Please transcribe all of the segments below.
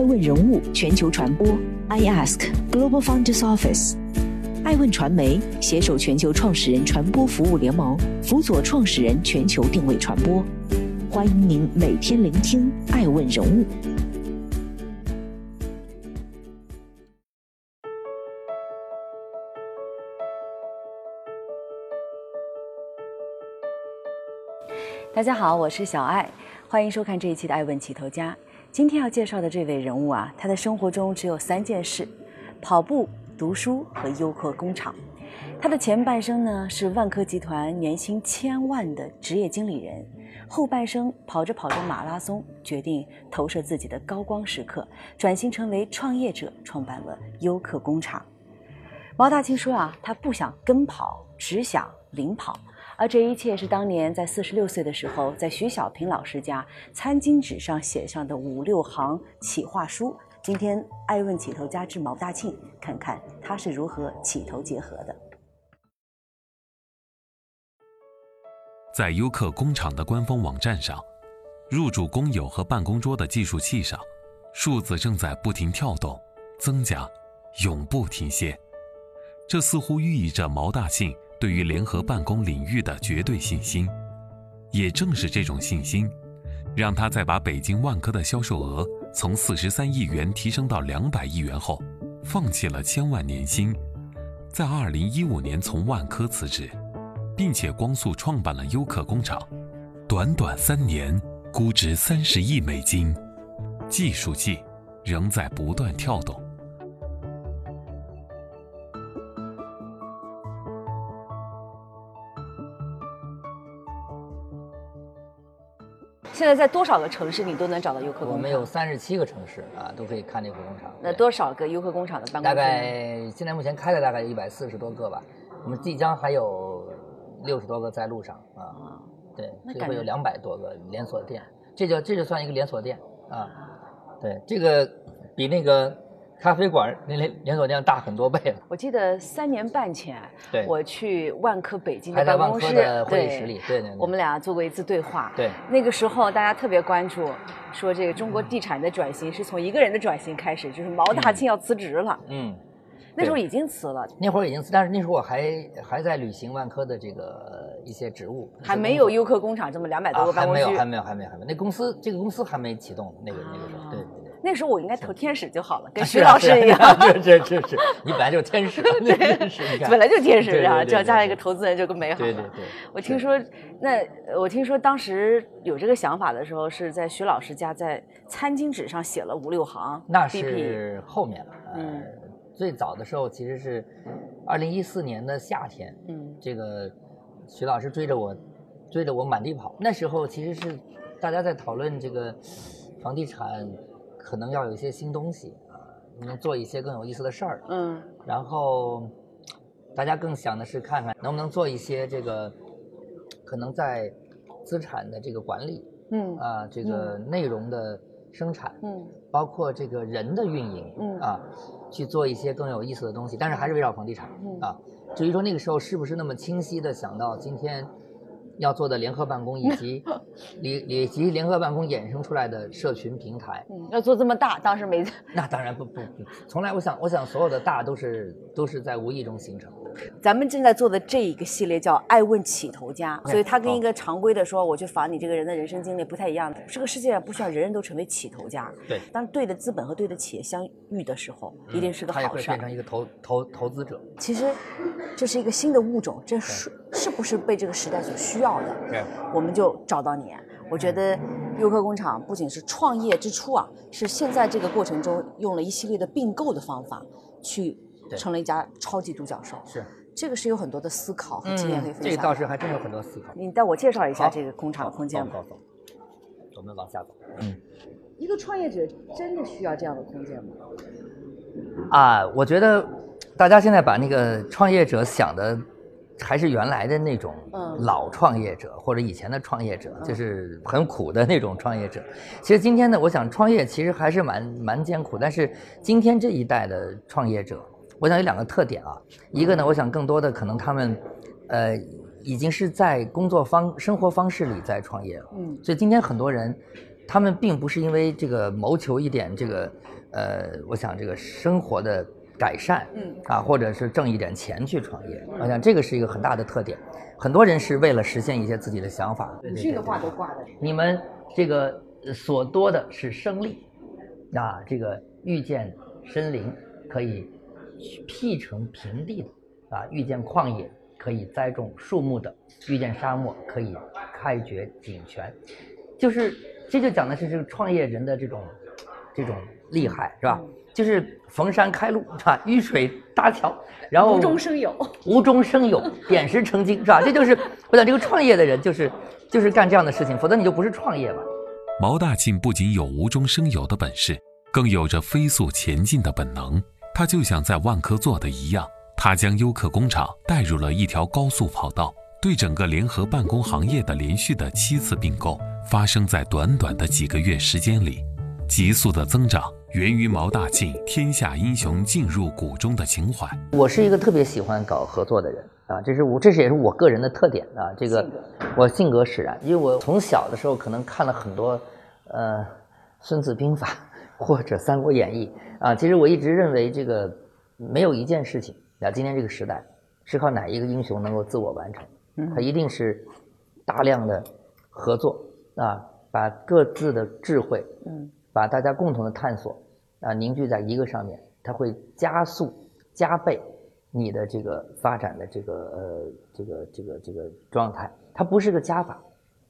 爱问人物全球传播，I Ask Global Founders Office，爱问传媒携手全球创始人传播服务联盟，辅佐创始人全球定位传播。欢迎您每天聆听爱问人物。大家好，我是小爱，欢迎收看这一期的《爱问起头家》。今天要介绍的这位人物啊，他的生活中只有三件事：跑步、读书和优客工厂。他的前半生呢是万科集团年薪千万的职业经理人，后半生跑着跑着马拉松，决定投射自己的高光时刻，转型成为创业者，创办了优客工厂。毛大庆说啊，他不想跟跑，只想领跑。而这一切是当年在四十六岁的时候，在徐小平老师家餐巾纸上写上的五六行企划书。今天爱问起头家之毛大庆，看看他是如何起头结合的。在优客工厂的官方网站上，入主工友和办公桌的计数器上，数字正在不停跳动、增加，永不停歇。这似乎寓意着毛大庆。对于联合办公领域的绝对信心，也正是这种信心，让他在把北京万科的销售额从四十三亿元提升到两百亿元后，放弃了千万年薪，在二零一五年从万科辞职，并且光速创办了优客工厂，短短三年，估值三十亿美金，计数器仍在不断跳动。现在在多少个城市你都能找到优客工厂？我们有三十七个城市啊，都可以看优客工厂。那多少个优客工厂的办公室？大概现在目前开了大概一百四十多个吧，我们即将还有六十多个在路上啊。对，就会有两百多个连锁店，这就这就算一个连锁店啊。对，这个比那个。咖啡馆那连连锁店大很多倍了。我记得三年半前，对，我去万科北京的办公室，的会议室里，对对，我们俩做过一次对话。对，那个时候大家特别关注，说这个中国地产的转型是从一个人的转型开始，就是毛大庆要辞职了。嗯，那时候已经辞了。那会儿已经辞，但是那时候我还还在履行万科的这个一些职务，还没有优客工厂这么两百多个办公室，还没有，还没有，还没有，还没有。那公司这个公司还没启动，那个那个时候，对。那时候我应该投天使就好了，跟徐老师一样。是是是是，你本来就是天使，天使，本来就天使啊！只要加一个投资人就更美好了。对对对。我听说，那我听说当时有这个想法的时候，是在徐老师家，在餐巾纸上写了五六行。那是后面了。嗯。最早的时候其实是二零一四年的夏天。嗯。这个徐老师追着我，追着我满地跑。那时候其实是大家在讨论这个房地产。可能要有一些新东西啊，能做一些更有意思的事儿。嗯，然后大家更想的是看看能不能做一些这个可能在资产的这个管理，嗯啊，这个内容的生产，嗯，包括这个人的运营，嗯啊，去做一些更有意思的东西，但是还是围绕房地产啊。至于说那个时候是不是那么清晰的想到今天。要做的联合办公以及 以以及联合办公衍生出来的社群平台，嗯，要做这么大，当时没。那当然不不不，从来我想我想所有的大都是都是在无意中形成。咱们正在做的这一个系列叫“爱问起头家”，所以它跟一个常规的说我去访你这个人的人生经历不太一样。这个世界上不需要人人都成为起头家，对。当对的资本和对的企业相遇的时候，一定是个好事。他也会变成一个投投投资者。其实这是一个新的物种，这是是不是被这个时代所需要的？对。我们就找到你。我觉得优客工厂不仅是创业之初啊，是现在这个过程中用了一系列的并购的方法去。成了一家超级独角兽，是这个是有很多的思考和经验可以分享。这个倒是还真有很多思考。你带我介绍一下这个工厂空间吧。我们往下走。嗯，一个创业者真的需要这样的空间吗？啊，我觉得大家现在把那个创业者想的还是原来的那种老创业者或者以前的创业者，就是很苦的那种创业者。其实今天呢，我想创业其实还是蛮蛮艰苦，但是今天这一代的创业者。我想有两个特点啊，一个呢，我想更多的可能他们，呃，已经是在工作方生活方式里在创业了，嗯，所以今天很多人，他们并不是因为这个谋求一点这个，呃，我想这个生活的改善，嗯，啊，或者是挣一点钱去创业，我想这个是一个很大的特点。很多人是为了实现一些自己的想法。这个话都挂的。你们这个所多的是生力，啊，这个遇见森林可以辟成平地的，啊，遇见旷野可以栽种树木的，遇见沙漠可以开掘井泉，就是。这就讲的是这个创业人的这种，这种厉害是吧？就是逢山开路是吧？遇水搭桥，然后无中生有，无中生有，点石成金是吧？这就是我想这个创业的人就是就是干这样的事情，否则你就不是创业嘛。毛大庆不仅有无中生有的本事，更有着飞速前进的本能。他就像在万科做的一样，他将优客工厂带入了一条高速跑道。对整个联合办公行业的连续的七次并购，发生在短短的几个月时间里，急速的增长源于毛大庆“天下英雄尽入股中”的情怀。我是一个特别喜欢搞合作的人啊，这是我，这是也是我个人的特点啊。这个我性格使然，因为我从小的时候可能看了很多，呃，《孙子兵法》或者《三国演义》啊。其实我一直认为，这个没有一件事情啊，今天这个时代是靠哪一个英雄能够自我完成。他一定是大量的合作啊，把各自的智慧，嗯，把大家共同的探索啊凝聚在一个上面，它会加速加倍你的这个发展的这个呃这个这个这个状态。它不是个加法，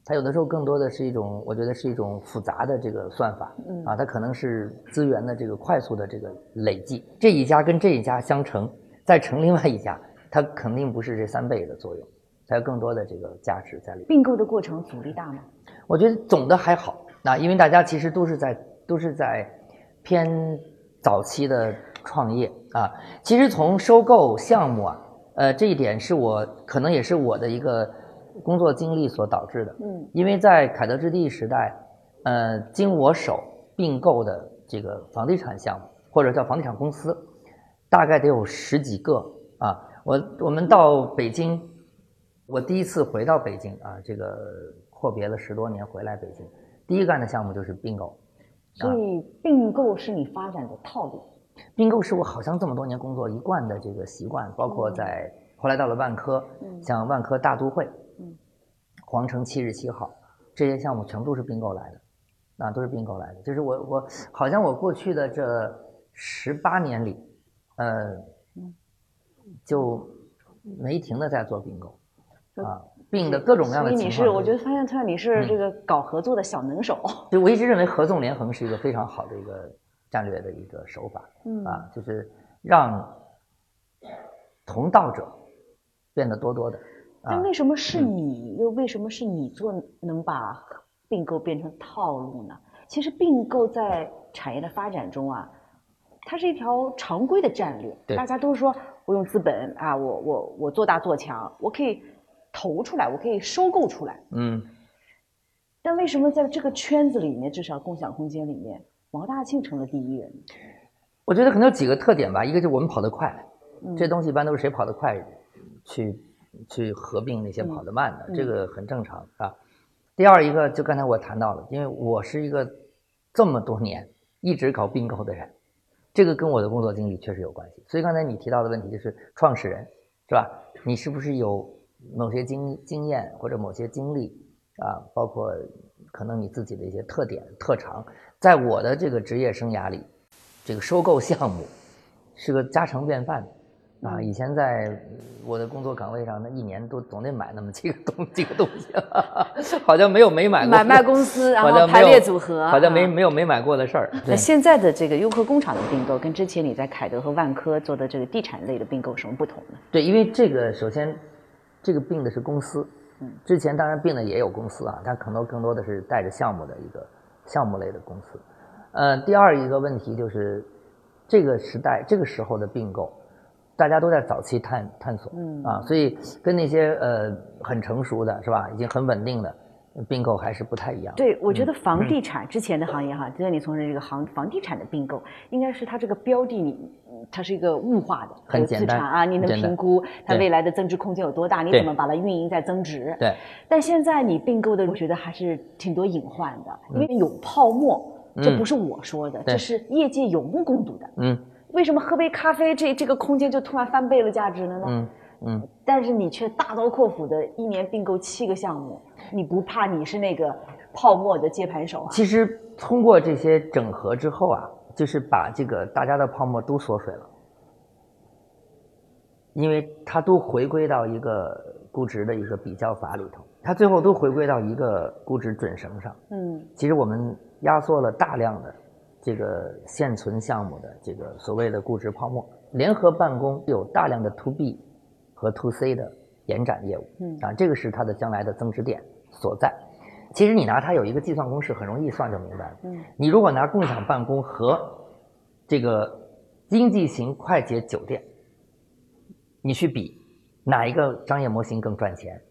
它有的时候更多的是一种，我觉得是一种复杂的这个算法，嗯啊，它可能是资源的这个快速的这个累计。这一家跟这一家相乘，再乘另外一家，它肯定不是这三倍的作用。它有更多的这个价值在里。并购的过程阻力大吗？我觉得总的还好。那因为大家其实都是在都是在偏早期的创业啊。其实从收购项目啊，呃，这一点是我可能也是我的一个工作经历所导致的。嗯。因为在凯德置地时代，呃，经我手并购的这个房地产项目或者叫房地产公司，大概得有十几个啊。我我们到北京。我第一次回到北京啊，这个阔别了十多年回来北京，第一干的项目就是并购。所以并购是你发展的套路。并购是我好像这么多年工作一贯的这个习惯，包括在后来到了万科，像万科大都会、皇城七十七号这些项目全部都是并购来的，啊，都是并购来的。就是我我好像我过去的这十八年里，呃，就没停的在做并购。啊，并的各种各样的情况。你是，我觉得发现他你是这个搞合作的小能手。就我一直认为合纵连横是一个非常好的一个战略的一个手法。嗯啊，就是让同道者变得多多的。那为什么是你？又为什么是你做能把并购变成套路呢？其实并购在产业的发展中啊，它是一条常规的战略。大家都说我用资本啊，我我我做大做强，我可以。投出来，我可以收购出来。嗯，但为什么在这个圈子里面，至少共享空间里面，毛大庆成了第一人？我觉得可能有几个特点吧。一个就是我们跑得快，这东西一般都是谁跑得快，去去合并那些跑得慢的，这个很正常啊。第二一个，就刚才我谈到了，因为我是一个这么多年一直搞并购的人，这个跟我的工作经历确实有关系。所以刚才你提到的问题就是创始人是吧？你是不是有？某些经经验或者某些经历啊，包括可能你自己的一些特点特长，在我的这个职业生涯里，这个收购项目是个家常便饭啊。以前在我的工作岗位上，那一年都总得买那么几个东 几个东西，好像没有没买过。买卖公司，然后排列组合，好像没没有没买过的事儿。那现在的这个优客工厂的并购，跟之前你在凯德和万科做的这个地产类的并购有什么不同呢？对，因为这个首先。这个并的是公司，嗯，之前当然并的也有公司啊，但可能更多的是带着项目的一个项目类的公司。呃，第二一个问题就是，这个时代这个时候的并购，大家都在早期探探索，嗯啊，所以跟那些呃很成熟的是吧，已经很稳定的并购还是不太一样。对，我觉得房地产之前的行业哈，就像你从事这个行房地产的并购，应该是它这个标的你它是一个物化的，很简单啊，你能评估它未来的增值空间有多大？你怎么把它运营在增值？对。但现在你并购的，我觉得还是挺多隐患的，因为有泡沫，这不是我说的，这是业界有目共睹的。嗯。为什么喝杯咖啡这这个空间就突然翻倍了价值了呢？嗯嗯。但是你却大刀阔斧的一年并购七个项目，你不怕你是那个泡沫的接盘手啊？其实通过这些整合之后啊。就是把这个大家的泡沫都缩水了，因为它都回归到一个估值的一个比较法里头，它最后都回归到一个估值准绳上。嗯，其实我们压缩了大量的这个现存项目的这个所谓的估值泡沫。联合办公有大量的 to B 和 to C 的延展业务，嗯啊，这个是它的将来的增值点所在。其实你拿它有一个计算公式，很容易算就明白了。嗯，你如果拿共享办公和这个经济型快捷酒店，你去比哪一个商业模型更赚钱？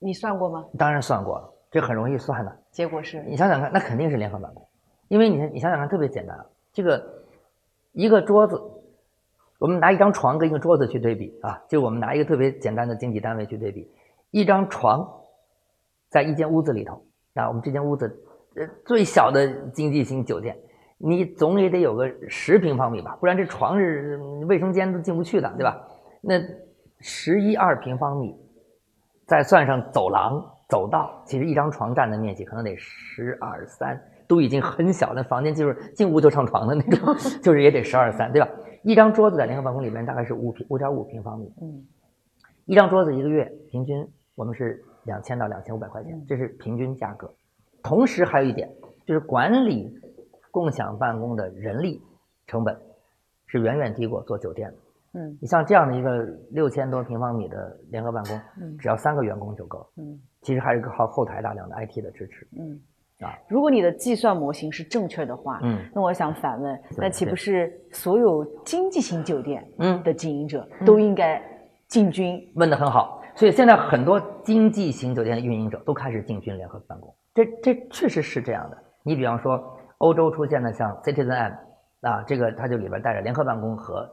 你算过吗？当然算过了，这很容易算的。结果是你想想看，那肯定是联合办公，因为你你想想看，特别简单啊，这个一个桌子，我们拿一张床跟一个桌子去对比啊，就我们拿一个特别简单的经济单位去对比，一张床。在一间屋子里头，啊，我们这间屋子，呃，最小的经济型酒店，你总也得有个十平方米吧，不然这床是卫生间都进不去的，对吧？那十一二平方米，再算上走廊、走道，其实一张床占的面积可能得十二三，都已经很小的房间，就是进屋就上床的那种，就是也得十二三，对吧？一张桌子在联合办公里面大概是五平五点五平方米，嗯，一张桌子一个月平均我们是。两千到两千五百块钱，这是平均价格。同时还有一点，就是管理共享办公的人力成本是远远低过做酒店的。嗯，你像这样的一个六千多平方米的联合办公，嗯，只要三个员工就够。嗯，其实还是靠后台大量的 IT 的支持。嗯，啊，如果你的计算模型是正确的话，嗯，那我想反问，那岂不是所有经济型酒店嗯。的经营者都应该进军？问的很好。所以现在很多经济型酒店的运营者都开始进军联合办公，这这确实是这样的。你比方说，欧洲出现的像 Citizen M，啊，这个它就里边带着联合办公和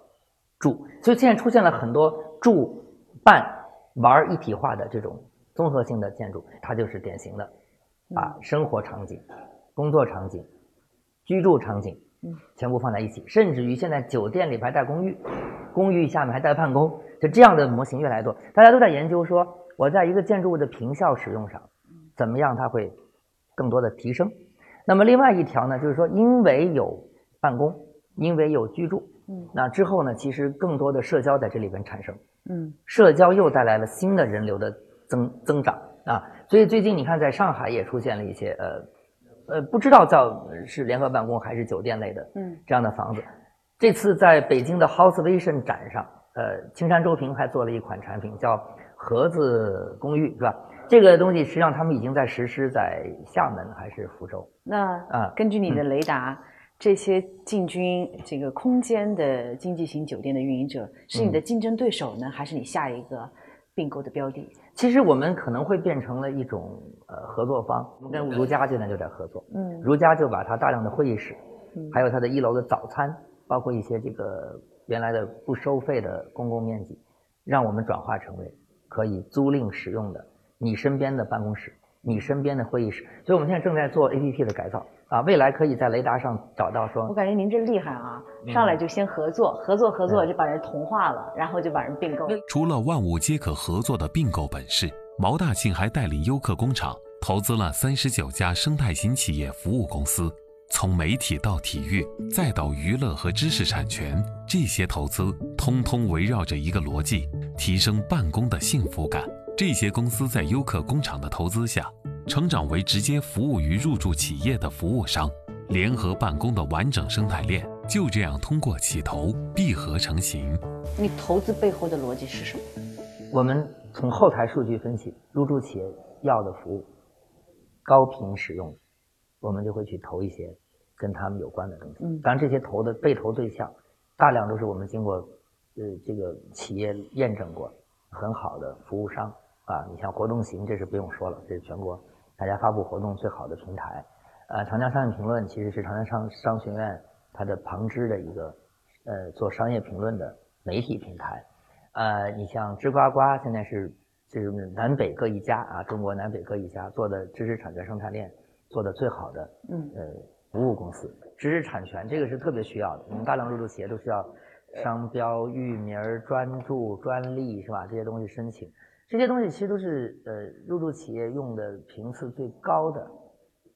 住，所以现在出现了很多住、办、玩一体化的这种综合性的建筑，它就是典型的，把生活场景、工作场景、居住场景，嗯，全部放在一起，甚至于现在酒店里还带公寓，公寓下面还带办公。就这样的模型越来越多，大家都在研究说，我在一个建筑物的平效使用上，怎么样它会更多的提升。那么另外一条呢，就是说，因为有办公，因为有居住，嗯，那之后呢，其实更多的社交在这里边产生，嗯，社交又带来了新的人流的增增长啊。所以最近你看，在上海也出现了一些呃呃，不知道叫是联合办公还是酒店类的，嗯，这样的房子。这次在北京的 House Vision 展上。呃，青山周平还做了一款产品，叫盒子公寓，是吧？这个东西实际上他们已经在实施在厦门还是福州。那啊，根据你的雷达，这些进军这个空间的经济型酒店的运营者，是你的竞争对手呢，还是你下一个并购的标的？其实我们可能会变成了一种呃合作方，我们跟如家现在就在合作。嗯，如家就把它大量的会议室，还有它的一楼的早餐，包括一些这个。原来的不收费的公共面积，让我们转化成为可以租赁使用的你身边的办公室、你身边的会议室。所以我们现在正在做 APP 的改造啊，未来可以在雷达上找到说。我感觉您这厉害啊，上来就先合作，合作合作就把人同化了，然后就把人并购。除了万物皆可合作的并购本事，毛大庆还带领优客工厂投资了三十九家生态型企业服务公司。从媒体到体育，再到娱乐和知识产权，这些投资通通围绕着一个逻辑：提升办公的幸福感。这些公司在优客工厂的投资下，成长为直接服务于入驻企业的服务商。联合办公的完整生态链就这样通过起投闭合成型。你投资背后的逻辑是什么？我们从后台数据分析，入驻企业要的服务，高频使用，我们就会去投一些。跟他们有关的东西，当然这些投的被投对象，大量都是我们经过呃这个企业验证过很好的服务商啊。你像活动型，这是不用说了，这是全国大家发布活动最好的平台。呃，长江商业评论其实是长江商商学院它的旁支的一个呃做商业评论的媒体平台。呃，你像知呱呱现在是就是南北各一家啊，中国南北各一家做的知识产权生态链做的最好的，嗯，呃，服务公司。知识产权这个是特别需要的，我们大量入驻企业都需要商标、域名、专注、专利，是吧？这些东西申请，这些东西其实都是呃入驻企业用的频次最高的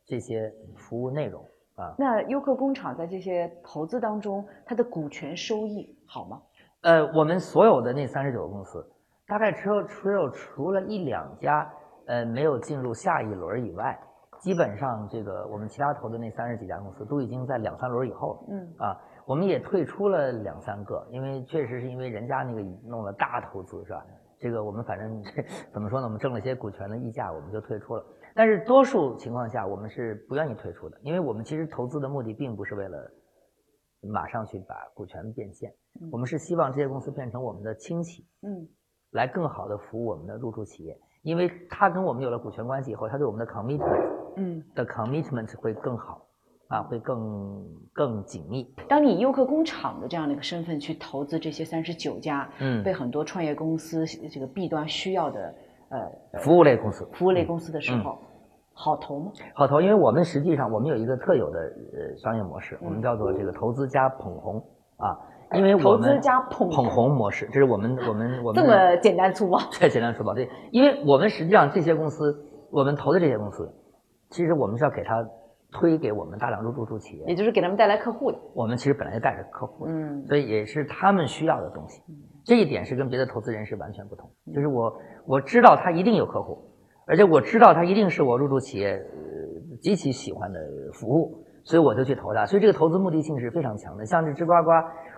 这些服务内容啊。那优客工厂在这些投资当中，它的股权收益好吗？呃，我们所有的那三十九个公司，大概只有只有除了一两家，呃，没有进入下一轮以外，基本上这个我们其他投的那三十几家公司都已经在两三轮以后了。嗯啊，我们也退出了两三个，因为确实是因为人家那个弄了大投资，是吧？这个我们反正 怎么说呢？我们挣了些股权的溢价，我们就退出了。但是多数情况下，我们是不愿意退出的，因为我们其实投资的目的并不是为了马上去把股权变现。我们是希望这些公司变成我们的亲戚，嗯，来更好的服务我们的入驻企业，因为他跟我们有了股权关系以后，他对我们的 commitment，嗯，的 commitment 会更好，啊，会更更紧密。当你优客工厂的这样的一个身份去投资这些三十九家，嗯，被很多创业公司这个 B 端需要的，呃，服务类公司，服务类公司的时候，好投吗？好投，因为我们实际上我们有一个特有的呃商业模式，我们叫做这个投资加捧红啊。因为我们投资加捧捧红模式，这是我们我们我 们这么简单粗暴，太简单粗暴。对，因为我们实际上这些公司，我们投的这些公司，其实我们是要给他推给我们大量入驻企业，也就是给他们带来客户的。我们其实本来就带着客户，嗯，所以也是他们需要的东西。这一点是跟别的投资人是完全不同。就是我我知道他一定有客户，而且我知道他一定是我入驻企业呃极其喜欢的服务，所以我就去投他。所以这个投资目的性是非常强的。像这吱呱呱。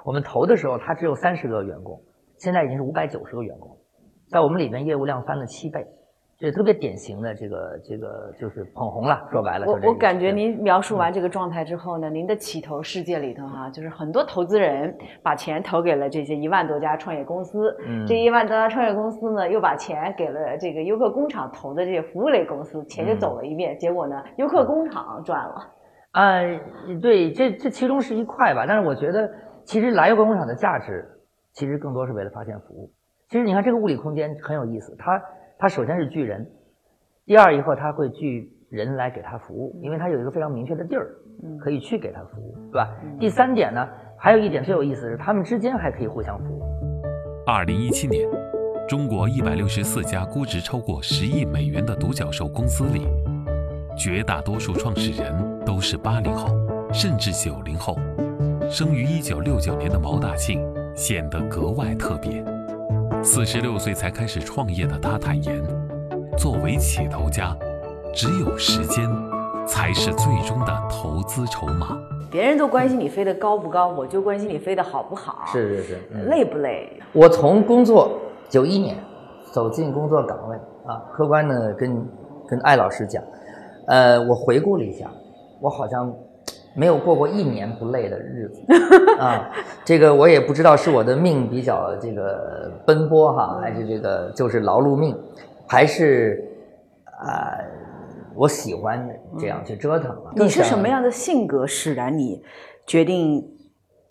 我们投的时候，他只有三十个员工，现在已经是五百九十个员工，在我们里面业务量翻了七倍，这特别典型的这个这个就是捧红了。说白了，我我感觉您描述完这个状态之后呢，您的起投世界里头哈，就是很多投资人把钱投给了这些一万多家创业公司，嗯这一万多家创业公司呢，又把钱给了这个优客工厂投的这些服务类公司，钱就走了一遍，结果呢，优客工厂赚了。啊，对，这这其中是一块吧，但是我觉得。其实来优客工厂的价值，其实更多是为了发现服务。其实你看这个物理空间很有意思，它它首先是聚人，第二以后它会聚人来给他服务，因为它有一个非常明确的地儿，可以去给他服务，对吧？第三点呢，还有一点最有意思的是，他们之间还可以互相服务。二零一七年，中国一百六十四家估值超过十亿美元的独角兽公司里，绝大多数创始人都是八零后，甚至九零后。生于一九六九年的毛大庆显得格外特别。四十六岁才开始创业的他坦言，作为起头家，只有时间才是最终的投资筹码。别人都关心你飞得高不高，我就关心你飞得好不好。是是是，累不累？我从工作九一年走进工作岗位啊，客观的跟跟艾老师讲，呃，我回顾了一下，我好像。没有过过一年不累的日子 啊！这个我也不知道是我的命比较这个奔波哈，还是这个就是劳碌命，还是啊，我喜欢这样去折腾。你是什么样的性格使然你决定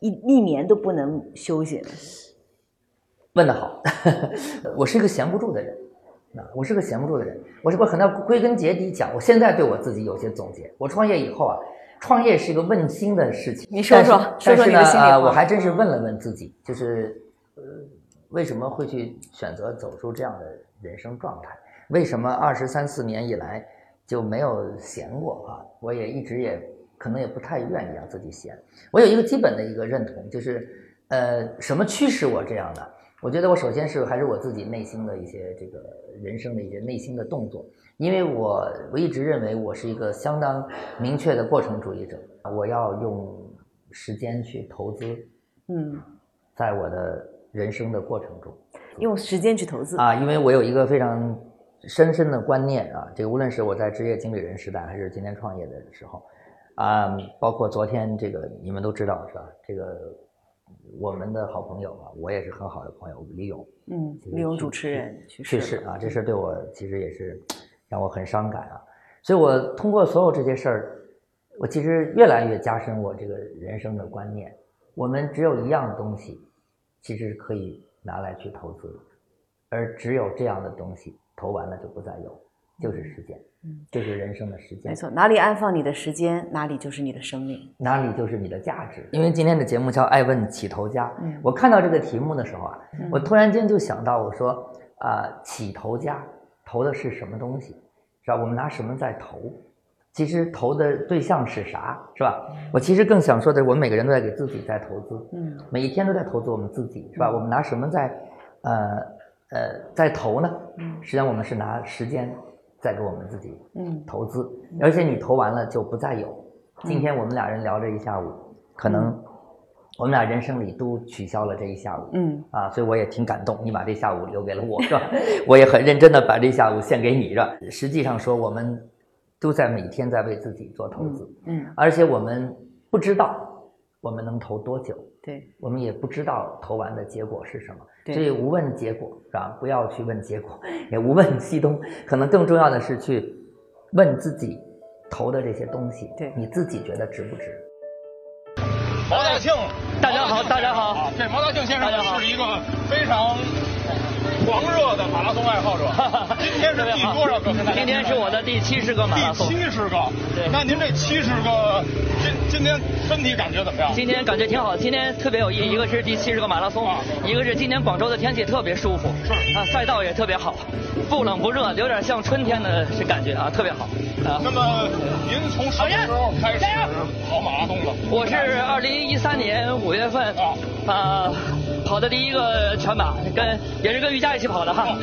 一一年都不能休息呢？问得好，我是一个闲不住的人啊，我是个闲不住的人。我是不很多归根结底讲，我现在对我自己有些总结。我创业以后啊。创业是一个问心的事情，你说说，说说你的心里话。我还真是问了问自己，就是呃，为什么会去选择走出这样的人生状态？为什么二十三四年以来就没有闲过啊？我也一直也可能也不太愿意让自己闲。我有一个基本的一个认同，就是呃，什么驱使我这样的？我觉得我首先是还是我自己内心的一些这个人生的一些内心的动作。因为我我一直认为我是一个相当明确的过程主义者，我要用时间去投资，嗯，在我的人生的过程中，用时间去投资。啊，因为我有一个非常深深的观念啊，这个无论是我在职业经理人时代，还是今天创业的时候，啊，包括昨天这个你们都知道是吧？这个我们的好朋友啊，我也是很好的朋友李勇，嗯，李勇主持人去世啊，这事对我其实也是。让我很伤感啊，所以我通过所有这些事儿，我其实越来越加深我这个人生的观念，我们只有一样东西，其实可以拿来去投资，而只有这样的东西投完了就不再有，就是时间，嗯，就是人生的时间。没错，哪里安放你的时间，哪里就是你的生命，哪里就是你的价值。因为今天的节目叫《爱问起头家》，嗯，我看到这个题目的时候啊，我突然间就想到，我说啊，起头家投的是什么东西，是吧？我们拿什么在投？其实投的对象是啥，是吧？我其实更想说的，我们每个人都在给自己在投资，嗯，每一天都在投资我们自己，是吧？我们拿什么在，呃呃，在投呢？嗯，实际上我们是拿时间在给我们自己，嗯，投资，而且你投完了就不再有。今天我们俩人聊了一下午，可能我们俩人生里都取消了这一下午，嗯，啊，所以我也挺感动，你把这下午留给了我，是吧？我也很认真的把这下午献给你，是吧？实际上说我们。都在每天在为自己做投资，嗯，而且我们不知道我们能投多久，对，我们也不知道投完的结果是什么，所以无问结果是吧？不要去问结果，也无问西东，可能更重要的是去问自己投的这些东西，对，你自己觉得值不值？毛大庆，大家好，大家好，这毛大庆先生是一个非常。狂热的马拉松爱好者，今天是第多少个？今天是我的第七十个马拉松。第七十个，对。那您这七十个，今今天身体感觉怎么样？今天感觉挺好，今天特别有意义。一个是第七十个马拉松，一个是今天广州的天气特别舒服，是啊，赛道也特别好，不冷不热，有点像春天的感觉啊，特别好。啊，那么您从什么时候开始跑马拉松的？我是二零一三年五月份啊。跑的第一个全马，跟也是跟瑜伽一起跑的哈。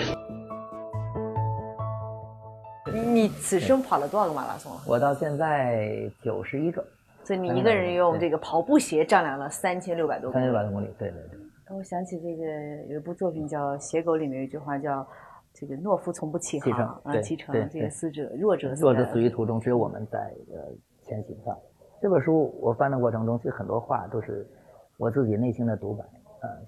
你此生跑了多少个马拉松？我到现在九十一个。所以你一个人用这个跑步鞋丈量了三千六百多。三千六百多公里，对对对。我想起这个有一部作品叫《写狗》，里面有一句话叫“这个懦夫从不起航啊，启程这个死者弱者弱者死于途中，只有我们在呃前行上。这本书我翻的过程中，其实很多话都是我自己内心的独白。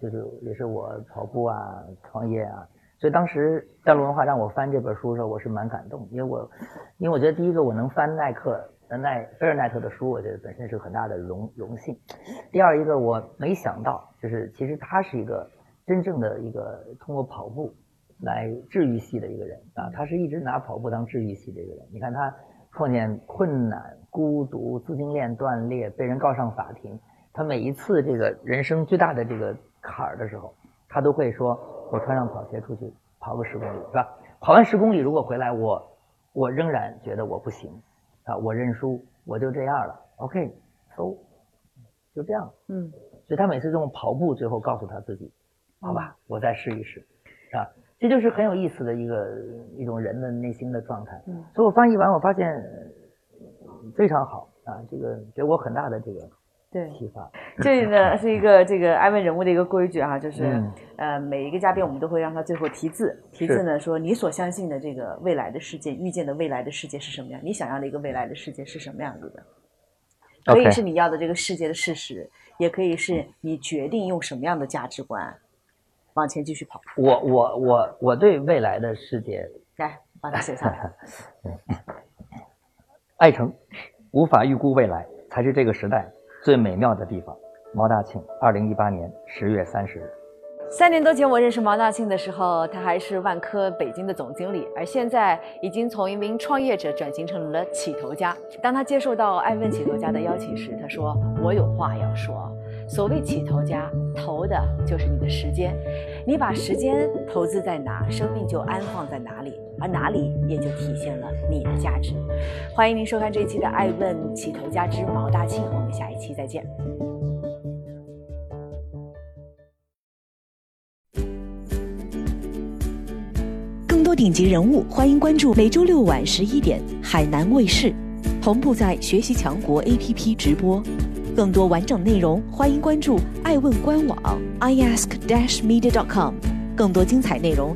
就是也是我跑步啊，创业啊，所以当时大陆文化让我翻这本书的时候，我是蛮感动，因为我，因为我觉得第一个我能翻耐克耐菲尔耐特的书，我觉得本身是很大的荣荣幸。第二一个我没想到，就是其实他是一个真正的一个通过跑步来治愈系的一个人啊，他是一直拿跑步当治愈系的一个人。你看他碰见困难、孤独、资金链断裂、被人告上法庭。他每一次这个人生最大的这个坎儿的时候，他都会说：“我穿上跑鞋出去跑个十公里，是吧？跑完十公里，如果回来我我仍然觉得我不行，啊，我认输，我就这样了。OK，so 就这样。嗯，所以他每次这种跑步，最后告诉他自己：好吧，我再试一试，啊，这就是很有意思的一个一种人的内心的状态。嗯，所以我翻译完，我发现非常好啊，这个给我很大的这个。对，这里呢是一个 这个爱问人物的一个规矩啊，就是呃每一个嘉宾我们都会让他最后题字，题字呢说你所相信的这个未来的世界，预见的未来的世界是什么样？你想要的一个未来的世界是什么样子的？可以是你要的这个世界的事实，也可以是你决定用什么样的价值观往前继续跑。我我我我对未来的世界来把它写下来。爱成，无法预估未来，才是这个时代。最美妙的地方，毛大庆，二零一八年十月三十日。三年多前我认识毛大庆的时候，他还是万科北京的总经理，而现在已经从一名创业者转型成了起头家。当他接受到爱问起头家的邀请时，他说：“我有话要说。所谓起头家，投的就是你的时间。你把时间投资在哪，生命就安放在哪里，而哪里也就体现了你的价值。”欢迎您收看这一期的《爱问起头家之毛大庆》，我们下一期再见。更多顶级人物，欢迎关注每周六晚十一点海南卫视，同步在学习强国 APP 直播。更多完整内容，欢迎关注爱问官网 iask-media.com。更多精彩内容，